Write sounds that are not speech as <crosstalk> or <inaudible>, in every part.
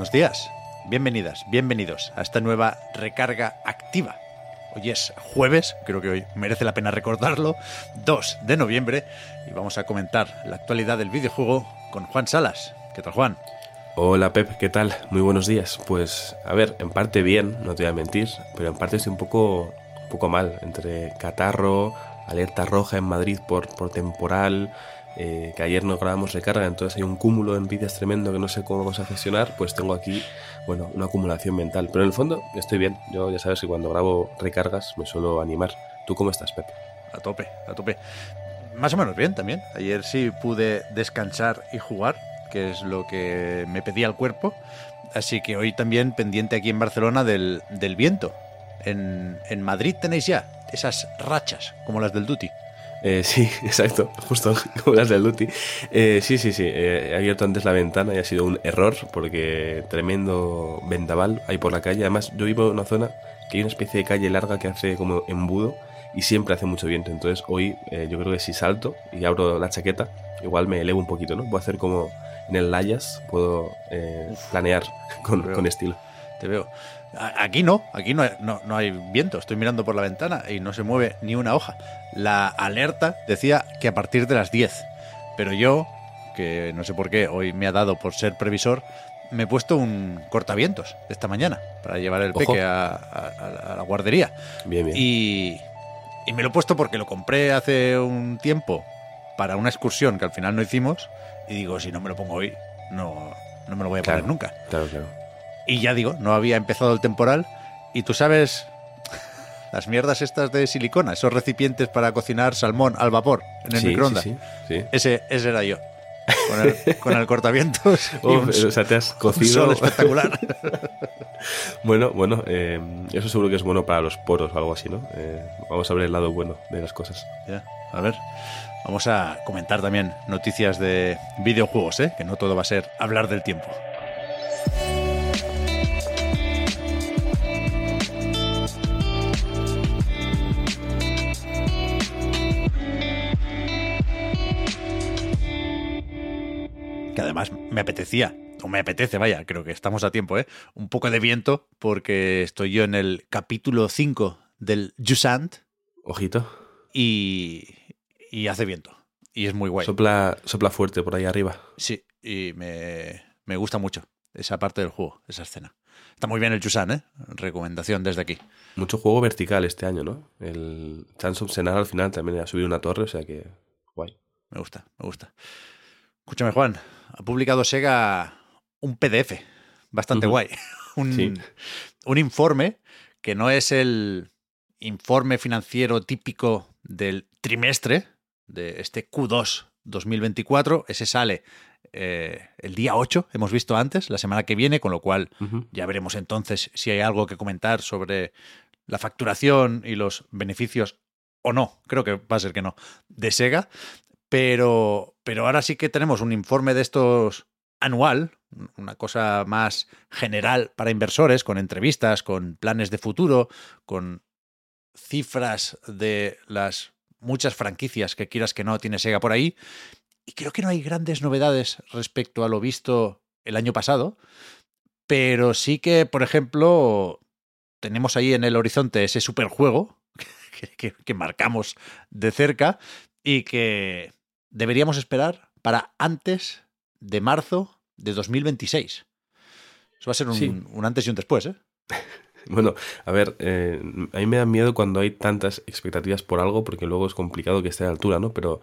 Buenos días, bienvenidas, bienvenidos a esta nueva recarga activa. Hoy es jueves, creo que hoy merece la pena recordarlo, 2 de noviembre, y vamos a comentar la actualidad del videojuego con Juan Salas. ¿Qué tal, Juan? Hola Pep, ¿qué tal? Muy buenos días. Pues a ver, en parte bien, no te voy a mentir, pero en parte estoy un poco, un poco mal, entre catarro, alerta roja en Madrid por, por temporal, eh, que ayer no grabamos recarga, entonces hay un cúmulo de envidias tremendo que no sé cómo vamos a gestionar, pues tengo aquí, bueno, una acumulación mental. Pero en el fondo estoy bien, yo ya sabes que cuando grabo recargas me suelo animar. ¿Tú cómo estás, Pep? A tope, a tope. Más o menos bien también. Ayer sí pude descansar y jugar, que es lo que me pedía el cuerpo. Así que hoy también pendiente aquí en Barcelona del, del viento. En, en Madrid tenéis ya esas rachas, como las del Duty. Eh, sí, <laughs> exacto, justo <laughs> como las del Duty. Eh, sí, sí, sí, eh, he abierto antes la ventana y ha sido un error porque tremendo vendaval hay por la calle. Además, yo vivo en una zona que hay una especie de calle larga que hace como embudo y siempre hace mucho viento. Entonces, hoy yo creo que si salto y abro la chaqueta, igual me elevo un poquito, ¿no? Puedo hacer como en el Layas, puedo planear <laughs> con, con estilo. Te veo. Aquí no, aquí no hay, no, no hay viento. Estoy mirando por la ventana y no se mueve ni una hoja. La alerta decía que a partir de las 10. Pero yo, que no sé por qué hoy me ha dado por ser previsor, me he puesto un cortavientos esta mañana para llevar el Ojo. peque a, a- a la guardería. Bien, bien. Y, y me lo he puesto porque lo compré hace un tiempo para una excursión que al final no hicimos. Y digo, si no me lo pongo hoy, no, no me lo voy a Claro. poner nunca. Claro, claro. Y ya digo, no había empezado el temporal. Y tú sabes, las mierdas estas de silicona, esos recipientes para cocinar salmón al vapor en el Sí, microondas. sí, sí. Ese, ese era yo. Con el, con el cortavientos <laughs> Oh, un, o sea, te has un cocido. sol espectacular. <laughs> Bueno, bueno, eh, eso seguro que es bueno para los poros o algo así, ¿no? Eh, vamos a ver el lado bueno de las cosas. Ya, a ver, vamos a comentar también noticias de videojuegos, ¿eh? que no todo va a ser hablar del tiempo. Me apetecía, o me apetece, vaya, creo que estamos a tiempo, ¿eh? Un poco de viento, porque estoy yo en el capítulo 5 del Jusant, Ojito. y, y hace viento. Y es muy guay. Sopla, sopla fuerte por ahí arriba. Sí, y me, me gusta mucho esa parte del juego, esa escena. Está muy bien el Chusan, ¿eh? Recomendación desde aquí. Mucho juego vertical este año, ¿no? El Chance of Senar al final también ha subido una torre, o sea que guay. Me gusta, me gusta. Escúchame, Juan. Ha publicado Sega un PDF bastante guay. <laughs> Un, Sí. un informe que no es el informe financiero típico del trimestre de este Q2 2024. Ese sale eh, el día 8, hemos visto antes, la semana que viene, con lo cual ya veremos entonces si hay algo que comentar sobre la facturación y los beneficios o no. Creo que va a ser que no. De Sega. Pero, pero ahora sí que tenemos un informe de estos anual, una cosa más general para inversores, con entrevistas, con planes de futuro, con cifras de las muchas franquicias que quieras que no tiene Sega por ahí. Y creo que no hay grandes novedades respecto a lo visto el año pasado, pero sí que, por ejemplo, tenemos ahí en el horizonte ese superjuego <laughs> que, que- que marcamos de cerca y que deberíamos esperar para antes de marzo de 2026. Eso va a ser un, Sí. un antes y un después, ¿eh? <laughs> Bueno, a ver, eh, a mí me da miedo cuando hay tantas expectativas por algo, porque luego es complicado que esté a la altura, ¿no? Pero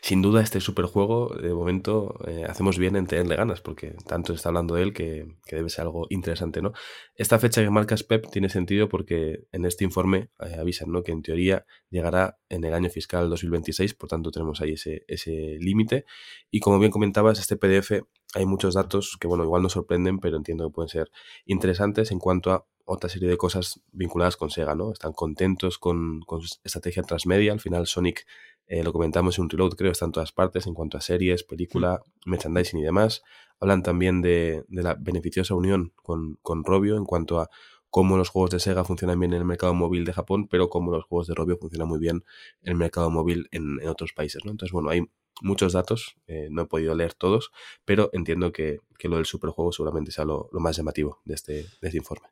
sin duda este superjuego, de momento, eh, hacemos bien en tenerle ganas, porque tanto se está hablando de él que, debe ser algo interesante, ¿no? Esta fecha que marcas Pep tiene sentido porque en este informe eh, avisan, ¿no? Que en teoría llegará en el año fiscal 2026, por tanto tenemos ahí ese, ese límite. Y como bien comentabas, este PDF hay muchos datos que, bueno, igual nos sorprenden, pero entiendo que pueden ser interesantes en cuanto a otra serie de cosas vinculadas con Sega, ¿no? Están contentos con, con su estrategia transmedia. Al final, Sonic, eh, lo comentamos en un reload, creo, está en todas partes en cuanto a series, película, merchandising y demás. Hablan también de, de la beneficiosa unión con, con Robio en cuanto a cómo los juegos de Sega funcionan bien en el mercado móvil de Japón, pero cómo los juegos de Robio funcionan muy bien en el mercado móvil en, en otros países, ¿no? Entonces, bueno, hay muchos datos, eh, no he podido leer todos, pero entiendo que, que lo del superjuego seguramente sea lo, lo más llamativo de este, de este informe.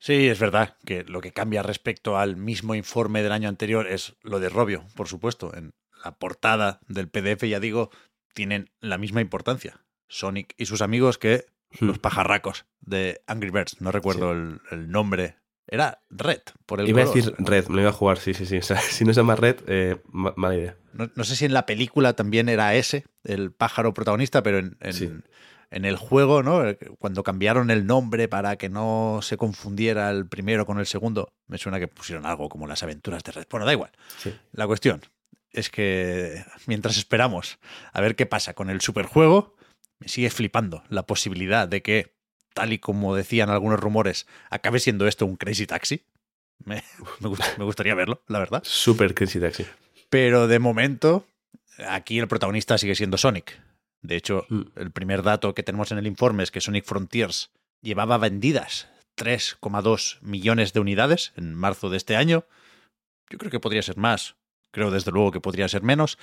Sí, es verdad que lo que cambia respecto al mismo informe del año anterior es lo de Robio, por supuesto. En la portada del PDF, ya digo, tienen la misma importancia. Sonic y sus amigos que hmm. los pajarracos de Angry Birds. No recuerdo el, nombre. Era Red, por el Iba a decir Red, me lo iba a jugar, sí, sí, sí. <laughs> si no se llama Red, eh, mala idea. No, sé si en la película también era ese, el pájaro protagonista, pero en, en el juego, ¿no? Eh, cuando cambiaron el nombre para que no se confundiera el primero con el segundo, me suena que pusieron algo como las aventuras de Red. Bueno, da igual. La cuestión es que mientras esperamos a ver qué pasa con el superjuego, me sigue flipando la posibilidad de que, tal y como decían algunos rumores, acabe siendo esto un Crazy Taxi. Me, me gustaría verlo, la verdad. Super Crazy Taxi. Pero de momento, aquí el protagonista sigue siendo Sonic. De hecho, mm. el primer dato que tenemos en el informe es que Sonic Frontiers llevaba vendidas 3,2 millones de unidades en marzo de este año. Yo creo que podría ser más, creo desde luego que podría ser menos,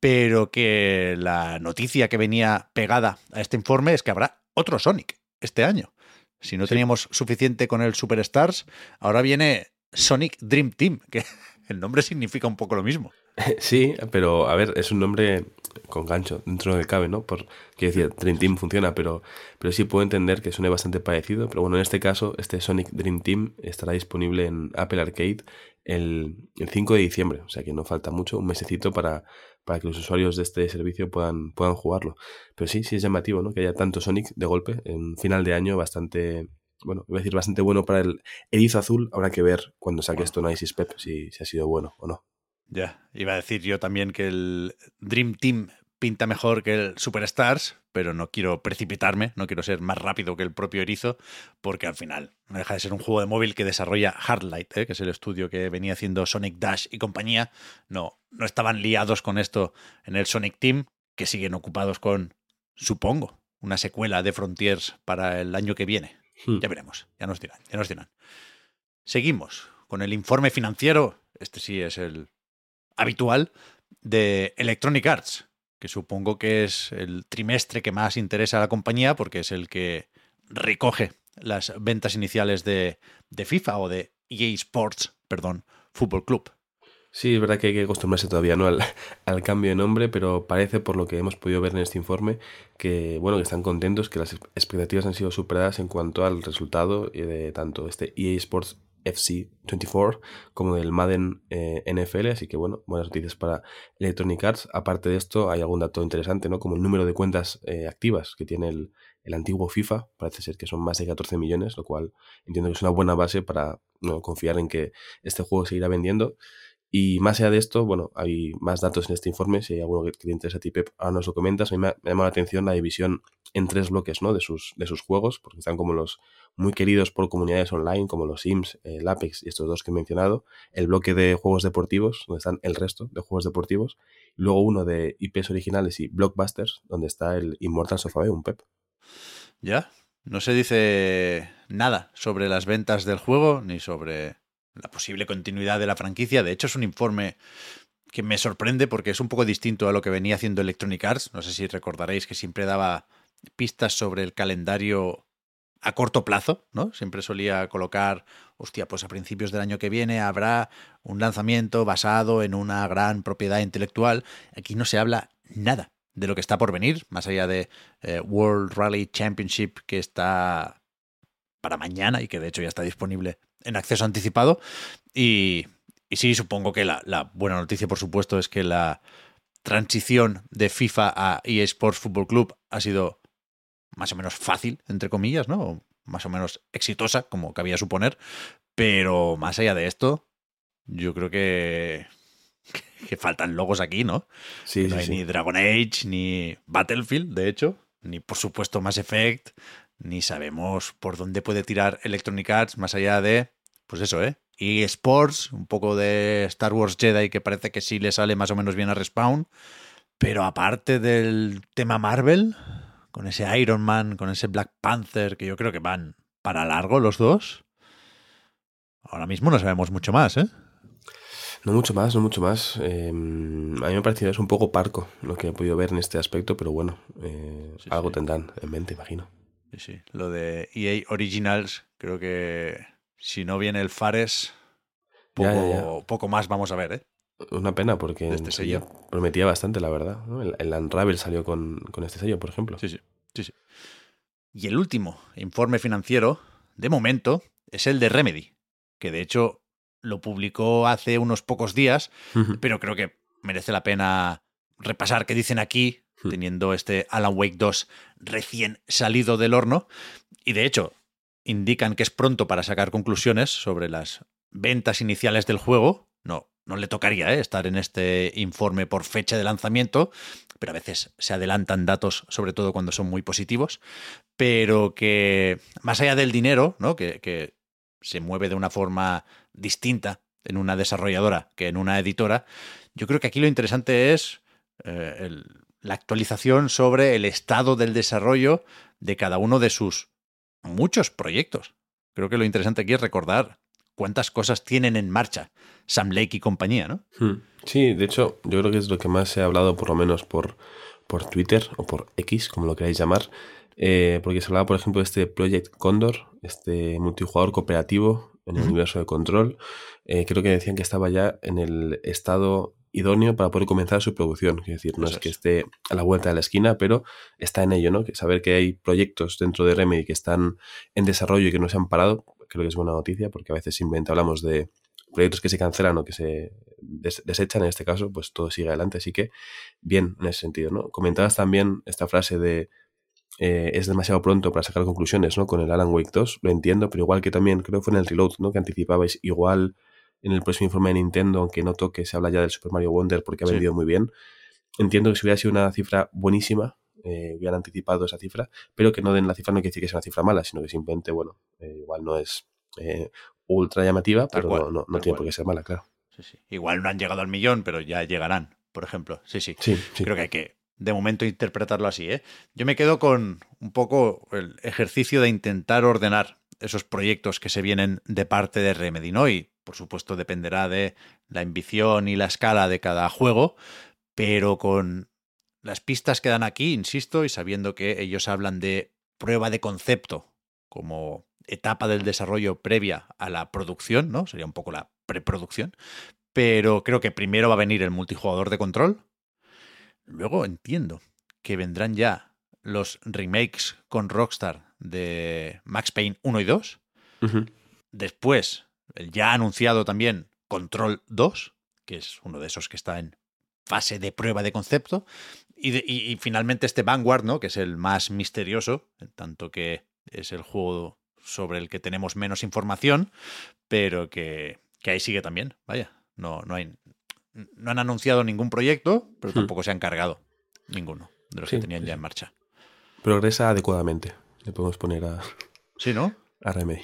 pero que la noticia que venía pegada a este informe es que habrá otro Sonic este año. Si no teníamos suficiente con el Superstars, ahora viene Sonic Dream Team, <laughs> que el nombre significa un poco lo mismo. <laughs> Sí, pero a ver, es un nombre con gancho dentro del cabe, ¿no? Por, quiero decir, Dream Team funciona, pero, pero sí puedo entender que suene bastante parecido. Pero bueno, en este caso, este Sonic Dream Team estará disponible en Apple Arcade el, el 5 de diciembre. O sea que no falta mucho, un mesecito para, para que los usuarios de este servicio puedan, puedan jugarlo. Pero sí, sí es llamativo, ¿no? Que haya tanto Sonic de golpe en final de año bastante bueno, iba a decir bastante bueno para el erizo azul. Habrá que ver cuando saque esto en Isis Pep si, si ha sido bueno o no. Ya, iba a decir yo también que el Dream Team pinta mejor que el Superstars, pero no quiero precipitarme, no quiero ser más rápido que el propio Erizo, porque al final no deja de ser un juego de móvil que desarrolla Hardlight, ¿eh? que es el estudio que venía haciendo Sonic Dash y compañía. No, no estaban liados con esto en el Sonic Team, que siguen ocupados con, supongo, una secuela de Frontiers para el año que viene. Hmm. Ya veremos, ya nos dirán, ya nos dirán. Seguimos con el informe financiero. Este sí es el habitual de Electronic Arts, que supongo que es el trimestre que más interesa a la compañía porque es el que recoge las ventas iniciales de, de FIFA o de EA Sports, perdón, Fútbol Club. Sí, es verdad que hay que acostumbrarse todavía ¿no? al, al, cambio de nombre, pero parece, por lo que hemos podido ver en este informe, que bueno, que están contentos, que las expectativas han sido superadas en cuanto al resultado de tanto este EA Sports FC24 como del Madden eh, NFL, así que bueno, buenas noticias para Electronic Arts. Aparte de esto, hay algún dato interesante, ¿no? Como el número de cuentas eh, activas que tiene el, el, antiguo FIFA, parece ser que son más de 14 millones, lo cual entiendo que es una buena base para ¿no? confiar en que este juego seguirá vendiendo. Y más allá de esto, bueno, hay más datos en este informe. Si hay alguno que, te interesa a ti, Pep, ahora nos lo comentas. A mí me, me llama la atención la división en tres bloques, ¿no? De sus, de sus juegos, porque están como los muy queridos por comunidades online, como los Sims, el Apex y estos dos que he mencionado. El bloque de juegos deportivos, donde están el resto de juegos deportivos. Y luego uno de IPs originales y blockbusters, donde está el Immortals of un Pep. Ya, no se dice nada sobre las ventas del juego, ni sobre la posible continuidad de la franquicia. De hecho, es un informe que me sorprende porque es un poco distinto a lo que venía haciendo Electronic Arts. No sé si recordaréis que siempre daba pistas sobre el calendario a corto plazo, ¿no? Siempre solía colocar, hostia, pues a principios del año que viene habrá un lanzamiento basado en una gran propiedad intelectual. Aquí no se habla nada de lo que está por venir, más allá de eh, World Rally Championship que está para mañana y que de hecho ya está disponible en acceso anticipado. Y, y sí, supongo que la, la buena noticia, por supuesto, es que la transición de FIFA a EA Sports Football Club ha sido más o menos fácil, entre comillas, ¿no? Más o menos exitosa, como cabía suponer. Pero más allá de esto, yo creo que, <laughs> que faltan logos aquí, ¿no? Sí, no hay sí. ni Dragon Age, ni Battlefield, de hecho, ni por supuesto Mass Effect, ni sabemos por dónde puede tirar Electronic Arts más allá de, pues eso, ¿eh? Y Sports, un poco de Star Wars Jedi que parece que sí le sale más o menos bien a Respawn, pero aparte del tema Marvel, con ese Iron Man, con ese Black Panther, que yo creo que van para largo los dos, ahora mismo no sabemos mucho más, ¿eh? No mucho más, no mucho más. Eh, a mí me ha parecido es un poco parco lo que he podido ver en este aspecto, pero bueno, eh, Sí, algo sí. tendrán en mente, imagino. Sí, sí. Lo de EA Originals, creo que si no viene el Fares, poco, Ya, ya, poco más vamos a ver, ¿eh? Una pena porque este sello. prometía bastante, la verdad. ¿no? El, el Unravel salió con, con este sello, por ejemplo. Sí, sí, sí, sí. Y el último informe financiero, de momento, es el de Remedy, que de hecho lo publicó hace unos pocos días, pero creo que merece la pena repasar qué dicen aquí, Hmm. teniendo este Alan Wake 2 recién salido del horno. Y de hecho, indican que es pronto para sacar conclusiones sobre las ventas iniciales del juego. No, no le tocaría ¿eh? estar en este informe por fecha de lanzamiento, pero a veces se adelantan datos, sobre todo cuando son muy positivos. Pero que más allá del dinero, ¿no? que, se mueve de una forma distinta en una desarrolladora que en una editora, yo creo que aquí lo interesante es eh, la actualización sobre el estado del desarrollo de cada uno de sus muchos proyectos. Creo que lo interesante aquí es recordar cuántas cosas tienen en marcha Sam Lake y compañía, ¿no? Hmm. Sí, de hecho, yo creo que es lo que más se ha hablado, por lo menos por, por Twitter o por X, como lo queráis llamar. eh, porque se hablaba, por ejemplo, de este Project Condor, este multijugador cooperativo en el universo de control. Eh, creo que decían que estaba ya en el estado idóneo para poder comenzar su producción. Es decir, no Eso es que es. esté a la vuelta de la esquina, pero está en ello, ¿no? Que saber que hay proyectos dentro de Remedy que están en desarrollo y que no se han parado, creo que es buena noticia, porque a veces simplemente hablamos de proyectos que se cancelan o que se des- desechan, en este caso, pues todo sigue adelante. Así que, bien, en ese sentido, ¿no? Comentabas también esta frase de eh, es demasiado pronto para sacar conclusiones, ¿no? Con el Alan Wake 2, lo entiendo, pero igual que también, creo que fue en el Reload, ¿no? Que anticipabais, igual en el próximo informe de Nintendo, aunque no toque, se habla ya del Super Mario Wonder porque ha Sí. vendido muy bien. Entiendo que si hubiera sido una cifra buenísima, eh, hubieran anticipado esa cifra, pero que no den la cifra no quiere decir que sea una cifra mala, sino que simplemente, bueno, eh, igual no es eh, ultra llamativa, pero cual, no, no, tiene por qué ser mala, claro. Sí, sí. Igual no han llegado al millón, pero ya llegarán, por ejemplo. Sí, sí. Sí, sí. Creo que hay que, de momento, interpretarlo así. ¿eh? Yo me quedo con un poco el ejercicio de intentar ordenar esos proyectos que se vienen de parte de Remedy, ¿no? Y, por supuesto, dependerá de la ambición y la escala de cada juego, pero con las pistas que dan aquí, insisto, y sabiendo que ellos hablan de prueba de concepto como etapa del desarrollo previa a la producción, ¿no? Sería un poco la preproducción. Pero creo que primero va a venir el multijugador de control. Luego entiendo que vendrán ya los remakes con Rockstar de Max Payne 1 y 2. Ujú. Después, el ya anunciado también Control 2, que es uno de esos que está en fase de prueba de concepto. Y, de- y- y finalmente este Vanguard, ¿no? Que es el más misterioso, en tanto que es el juego sobre el que tenemos menos información, pero que, que ahí sigue también. Vaya, no, no hay. No han anunciado ningún proyecto, pero Hmm. tampoco se han cargado ninguno de los Sí, que tenían sí, ya en marcha. Progresa adecuadamente. Le podemos poner a, Sí, ¿no? a Remedy.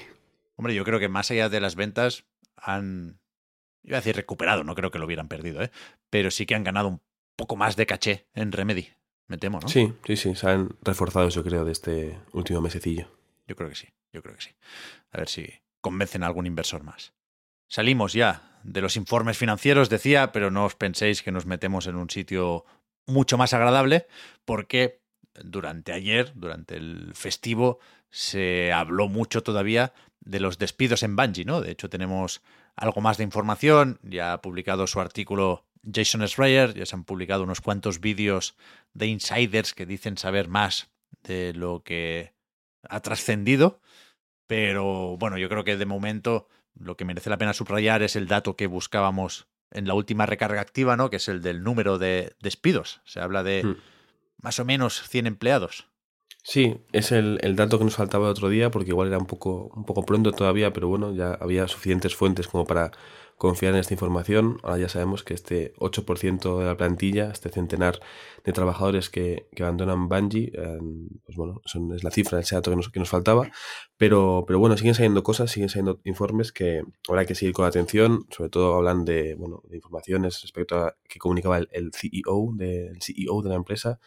Hombre, yo creo que más allá de las ventas han, iba a decir recuperado, no creo que lo hubieran perdido, ¿eh? pero sí que han ganado un poco más de caché en Remedy, me temo, ¿no? Sí, sí, sí. Se han reforzado, yo creo, de este último mesecillo. Yo creo que sí, yo creo que sí. A ver si convencen a algún inversor más. Salimos ya de los informes financieros, decía, pero no os penséis que nos metemos en un sitio mucho más agradable, porque durante ayer, durante el festivo, se habló mucho todavía de los despidos en Bungie, ¿no? De hecho, tenemos algo más de información. Ya ha publicado su artículo Jason Schreier, ya se han publicado unos cuantos vídeos de insiders que dicen saber más de lo que ha trascendido. Pero bueno, yo creo que de momento lo que merece la pena subrayar es el dato que buscábamos en la última recarga activa, ¿no? Que es el del número de despidos. Se habla de Hmm. Más o menos 100 empleados. Sí, es el, el dato que nos faltaba el otro día, porque igual era un poco, un poco pronto todavía, pero bueno, ya había suficientes fuentes como para confiar en esta información. Ahora ya sabemos que este 8% de la plantilla, este centenar de trabajadores que, que abandonan Bungie, eh, pues bueno, son, es la cifra, ese dato que nos, que nos faltaba. Pero, pero bueno, siguen saliendo cosas, siguen saliendo informes que habrá que seguir con atención. Sobre todo hablan de, bueno, de informaciones respecto a que comunicaba el, el CEO, de, el CEO de la empresa,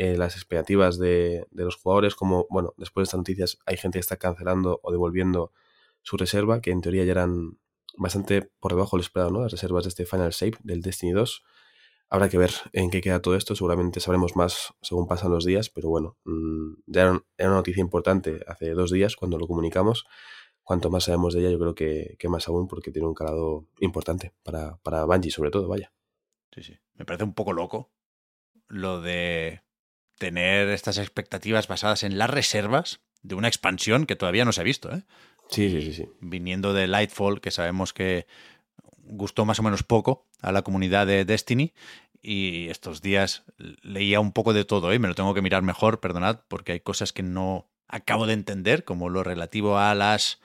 eh, las expectativas de, de, los jugadores, como, bueno, después de estas noticias hay gente que está cancelando o devolviendo su reserva, que en teoría ya eran bastante por debajo del esperado, ¿no? Las reservas de este Final Shape del Destiny 2. Habrá que ver en qué queda todo esto, seguramente sabremos más según pasan los días, pero bueno, mmm, ya era, era, una noticia importante hace dos días cuando lo comunicamos. Cuanto más sabemos de ella, yo creo que, que más aún, porque tiene un calado importante para, para Bungie, sobre todo, vaya. Sí, sí. Me parece un poco loco lo de tener estas expectativas basadas en las reservas de una expansión que todavía no se ha visto, ¿eh? Sí, sí, sí, sí. Viniendo de Lightfall, que sabemos que gustó más o menos poco a la comunidad de Destiny. Y estos días leía un poco de todo, ¿eh? me lo tengo que mirar mejor, perdonad, porque hay cosas que no acabo de entender, como lo relativo a las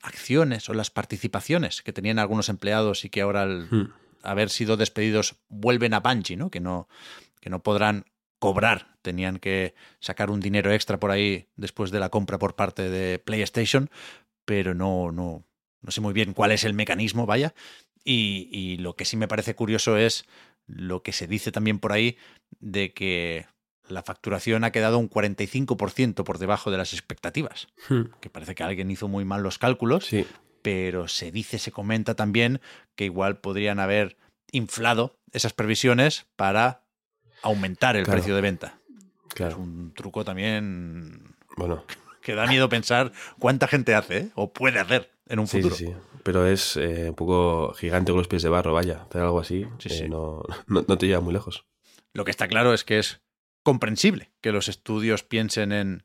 acciones o las participaciones que tenían algunos empleados y que ahora al hmm. haber sido despedidos vuelven a Bungie, ¿no? Que no, que no podrán cobrar, tenían que sacar un dinero extra por ahí después de la compra por parte de PlayStation, pero no, no, no sé muy bien cuál es el mecanismo, vaya. Y, y, lo que sí me parece curioso es lo que se dice también por ahí de que la facturación ha quedado un 45% por debajo de las expectativas. Hmm. Que parece que alguien hizo muy mal los cálculos, sí. pero se dice, se comenta también que igual podrían haber inflado esas previsiones para aumentar el Claro. precio de venta. Claro. Es un truco también Bueno, que da miedo pensar cuánta gente hace ¿eh? o puede hacer en un sí, futuro. sí, sí. Pero es eh, un poco gigante con los pies de barro, vaya. Hacer algo así Sí, eh, sí. No, no, no te lleva muy lejos. Lo que está claro es que es comprensible que los estudios piensen en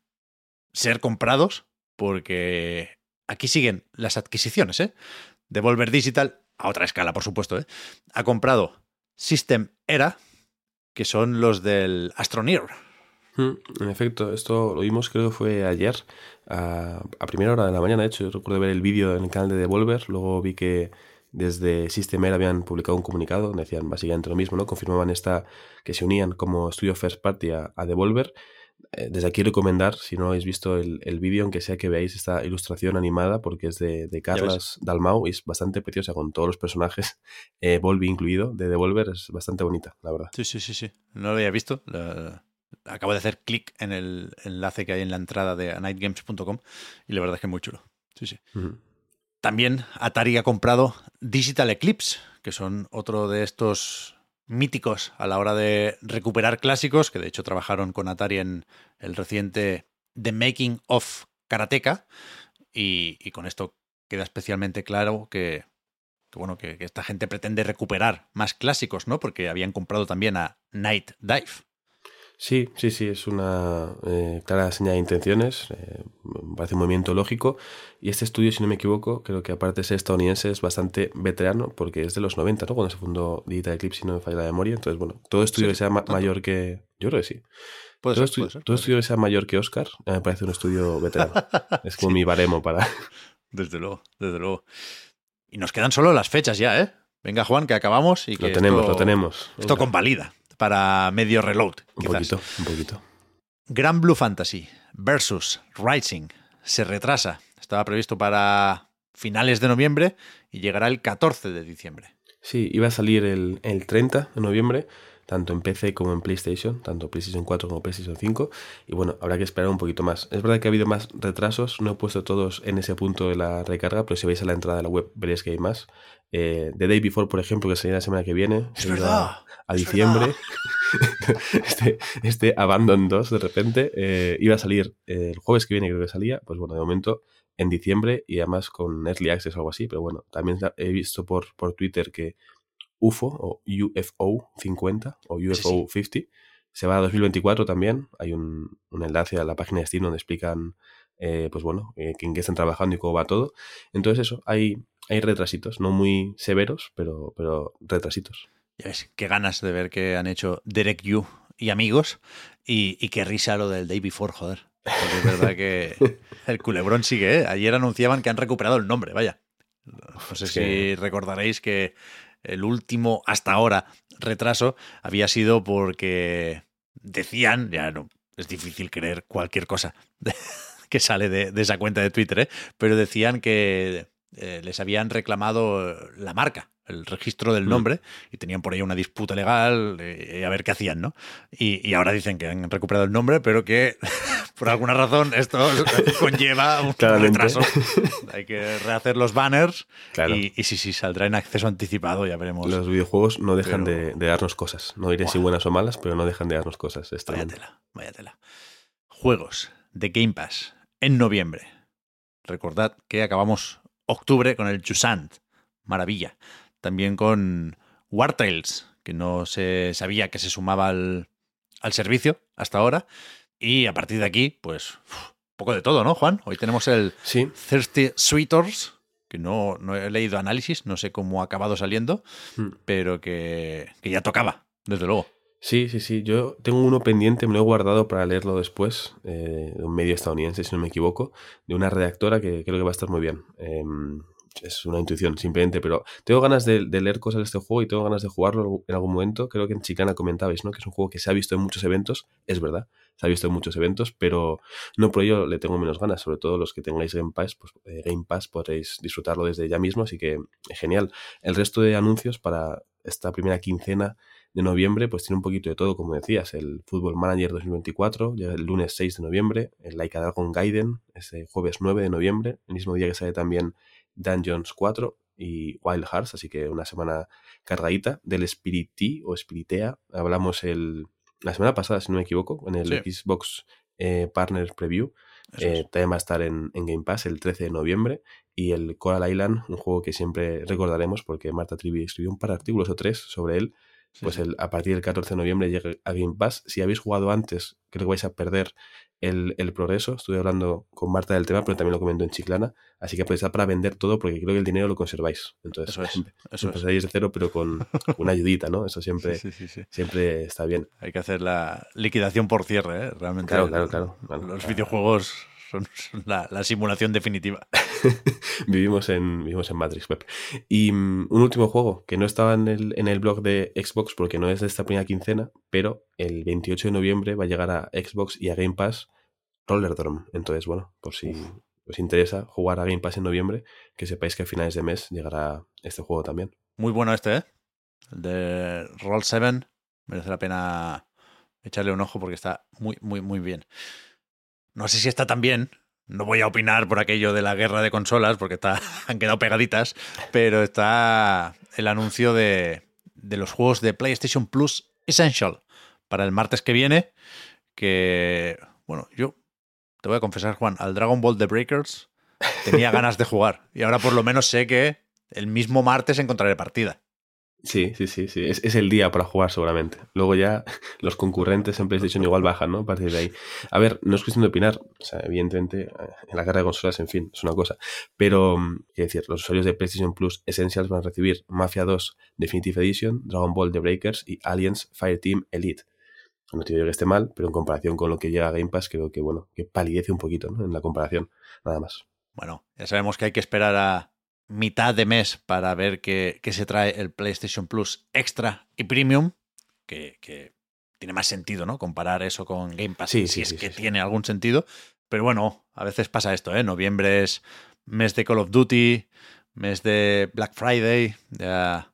ser comprados, porque aquí siguen las adquisiciones. ¿eh? Devolver Digital, a otra escala, por supuesto, ¿eh? ha comprado System Era, que son los del Astroneer. En efecto, esto lo vimos creo que fue ayer, a, a primera hora de la mañana. De hecho, yo recuerdo ver el vídeo en el canal de Devolver. Luego vi que desde Systemair habían publicado un comunicado donde decían básicamente lo mismo, ¿no? Confirmaban esta que se unían como estudio first party a, a Devolver. Eh, desde aquí recomendar, si no habéis visto el, el vídeo, aunque sea que veáis esta ilustración animada, porque es de, de Carlas Dalmau y es bastante preciosa con todos los personajes, <laughs> eh, Volvi incluido, de Devolver. Es bastante bonita, la verdad. Sí, sí, sí, sí. No lo había visto. La- Acabo de hacer clic en el enlace que hay en la entrada de nightgames.com y la verdad es que es muy chulo. Sí, sí. También Atari ha comprado Digital Eclipse, que son otro de estos míticos a la hora de recuperar clásicos, que de hecho trabajaron con Atari en el reciente The Making of Karateka. Y, y con esto queda especialmente claro que, que bueno, que, que esta gente pretende recuperar más clásicos, ¿no? Porque habían comprado también a Night Dive. Sí, sí, sí, es una eh, clara señal de intenciones, eh, me parece un movimiento lógico. Y este estudio, si no me equivoco, creo que aparte de ser estadounidense, es bastante veterano, porque es de los 90, ¿no? Cuando se fundó Digital Eclipse, si no me falla la memoria. Entonces, bueno, todo estudio Sí, que sea ma- tanto. mayor que... Yo creo que sí. Puede todo ser, estu- puede ser, todo puede estudio que sea mayor que Oscar, eh, me parece un estudio veterano. <laughs> es como Sí. mi baremo para... <laughs> Desde luego, desde luego. Y nos quedan solo las fechas ya, ¿eh? Venga, Juan, que acabamos y que lo tenemos, esto, lo tenemos. Esto convalida para medio reload, Un quizás. poquito, un poquito. Gran Blue Fantasy versus Rising se retrasa. Estaba previsto para finales de noviembre y llegará el 14 de diciembre. Sí, iba a salir el, el 30 de noviembre, tanto en PC como en PlayStation, tanto PlayStation 4 como PlayStation 5. Y bueno, habrá que esperar un poquito más. Es verdad que ha habido más retrasos, no he puesto todos en ese punto de la recarga, pero si vais a la entrada de la web veréis que hay más. Eh, The Day Before, por ejemplo, que sería la semana que viene, Es verdad, a, a es diciembre. <laughs> este, este Abandon 2, de repente, eh, iba a salir eh, el jueves que viene, creo que salía. Pues bueno, de momento en diciembre y además con Early Access o algo así. Pero bueno, también he visto por, por Twitter que UFO o UFO 50 o UFO 50 se va a 2024 también. Hay un, un enlace a la página de Steam donde explican eh, pues bueno, eh, en qué están trabajando y cómo va todo. Entonces eso, hay, hay retrasitos, no muy severos, pero, pero retrasitos. Ya ves, qué ganas de ver que han hecho Derek Yu y amigos y, y qué risa lo del Day Before, joder. Porque es verdad que <laughs> el culebrón sigue, ¿eh? Ayer anunciaban que han recuperado el nombre, vaya. No sé Es si que- recordaréis que el último, hasta ahora, retraso había sido porque decían, ya no, es difícil creer cualquier cosa <laughs> que sale de, esa cuenta de Twitter, ¿eh? pero decían que eh, les habían reclamado la marca, el registro del Mm. nombre, y tenían por ahí una disputa legal, eh, a ver qué hacían, ¿no? Y, y ahora dicen que han recuperado el nombre, pero que <laughs> por alguna razón esto <laughs> conlleva un <laughs> Claramente. retraso. Hay que rehacer los banners Claro. y, y sí, sí, saldrá en acceso anticipado, ya veremos. Los videojuegos no dejan Pero- de, de darnos cosas. No diré si buenas o malas, pero no dejan de darnos cosas. Vaya tela, vaya tela. Juegos de Game Pass en noviembre. Recordad que acabamos octubre con el Jusant. Maravilla. También con War Tales, que no se sabía que se sumaba al, al servicio hasta ahora. Y a partir de aquí, pues, uf, poco de todo, ¿no, Juan? Hoy tenemos el Sí, Thirsty Sweeters, que no, no he leído análisis, no sé cómo ha acabado saliendo, Mm. pero que, que ya tocaba, desde luego. sí, sí, sí. Yo tengo uno pendiente, me lo he guardado para leerlo después, eh, de un medio estadounidense, si no me equivoco, de una redactora que creo que va a estar muy bien. Em, es una intuición, simplemente, pero tengo ganas de, leer cosas de este juego y tengo ganas de jugarlo en algún momento. Creo que en Chicana comentabais, ¿no? Que es un juego que se ha visto en muchos eventos, es verdad, se ha visto en muchos eventos, pero no por ello le tengo menos ganas. Sobre todo los que tengáis Game Pass, pues eh, Game Pass podréis disfrutarlo desde ya mismo, así que eh, genial. El resto de anuncios para esta primera quincena de noviembre, pues tiene un poquito de todo, como decías, el Football Manager 2024, llega el lunes 6 de noviembre, el Like a Dragon Gaiden, ese jueves 9 de noviembre, el mismo día que sale también Dungeons 4 y Wild Hearts, así que una semana cargadita del Spiriti o Spiritea, hablamos el, la semana pasada, si no me equivoco, en el Sí. Xbox eh, Partners Preview, eh, también va a estar en, en Game Pass el 13 de noviembre. Y el Coral Island, un juego que siempre recordaremos porque Marta Trivi escribió un par de artículos o tres sobre él. Pues el, a partir del 14 de noviembre llega a Game Pass. Si habéis jugado antes, creo que vais a perder el, el progreso. Estuve hablando con Marta del tema, pero también lo comento en Chiclana. Así que aprovechad para vender todo porque creo que el dinero lo conserváis. Entonces, Eso es, <laughs> eso de cero, pero con, una ayudita, ¿no? Eso siempre, Sí, sí, sí, sí. siempre está bien. Hay que hacer la liquidación por cierre, ¿eh? Realmente. Claro, claro, claro. Claro. Los videojuegos son, son <laughs> la, la simulación definitiva. <laughs> vivimos en vivimos en Matrix Web. Y mm, un último juego que no estaba en el, en el blog de Xbox porque no es de esta primera quincena, pero el 28 de noviembre va a llegar a Xbox y a Game Pass Rollerdrome. Entonces, bueno, por si os interesa jugar a Game Pass en noviembre, que sepáis que a finales de mes llegará este juego también. Muy bueno este, ¿eh? El de Roll 7. Merece la pena echarle un ojo porque está muy, muy, muy bien. No sé si está tan bien. No voy a opinar por aquello de la guerra de consolas porque está, <laughs> han quedado pegaditas, pero está el anuncio de, de los juegos de PlayStation Plus Essential para el martes que viene. Que, bueno, yo te voy a confesar, Juan, al Dragon Ball The Breakers tenía <laughs> ganas de jugar. Y ahora por lo menos sé que el mismo martes encontraré partida. Sí, sí, sí, sí. Es, es el día para jugar seguramente. Luego ya <laughs> los concurrentes en PlayStation igual bajan, ¿no? A partir de ahí. A ver, no es cuestión de opinar. O sea, evidentemente, eh, en la guerra de consolas, en fin, es una cosa. Pero, mm, quiero decir, los usuarios de PlayStation Plus Essentials van a recibir Mafia 2 Definitive Edition, Dragon Ball The Breakers y Aliens Fireteam Elite. No te digo que esté mal, pero en comparación con lo que llega a Game Pass, creo que, bueno, que palidece un poquito, ¿no? En la comparación. Nada más. Bueno, ya sabemos que hay que esperar a mitad de mes para ver qué, qué se trae el PlayStation Plus Extra y Premium, que, que tiene más sentido, ¿no? Comparar eso con Game Pass, Sí, si sí, es sí, que tiene algún sentido. Pero bueno, a veces pasa esto, ¿eh? Noviembre es mes de Call of Duty, mes de Black Friday, ya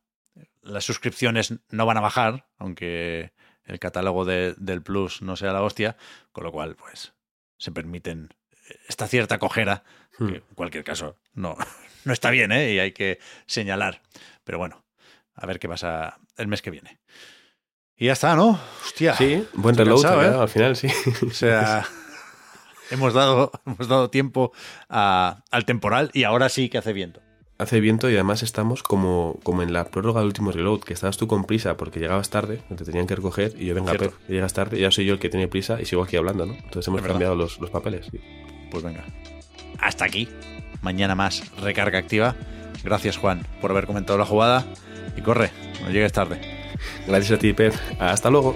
las suscripciones no van a bajar, aunque el catálogo de- del Plus no sea la hostia, con lo cual, pues, se permiten esta cierta cojera que Hmm. en cualquier caso no, <laughs> no está bien, ¿eh? Y hay que señalar. Pero bueno, a ver qué pasa el mes que viene. Y ya está, ¿no? Hostia. Sí, buen cansado, ha ¿eh? al final, sí. O sea, <laughs> hemos dado, hemos dado tiempo a- al temporal y ahora sí que hace viento. Hace viento y además estamos como, como en la prórroga del último reload, que estabas tú con prisa porque llegabas tarde, que te tenían que recoger, y yo, venga. Pep, que llegas tarde, ya soy yo el que tiene prisa y sigo aquí hablando, ¿no? Entonces hemos cambiado los, los papeles. sí. Pues venga, hasta aquí. Mañana más recarga activa. Gracias Juan por haber comentado la jugada y corre, no llegues tarde. Gracias a ti, Pep. Hasta luego.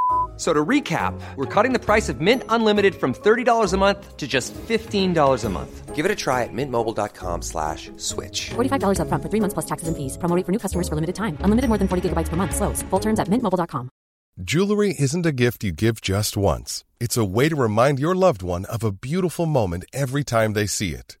F- So to recap, we're cutting the price of Mint Unlimited from $30 a month to just $15 a month. Give it a try at mintmobile.com slash switch. $45 upfront for three months plus taxes and fees. Promo rate for new customers for limited time. Unlimited more than 40 gigabytes per month. Slows. Full terms at mintmobile.com. Jewelry isn't a gift you give just once. It's a way to remind your loved one of a beautiful moment every time they see it.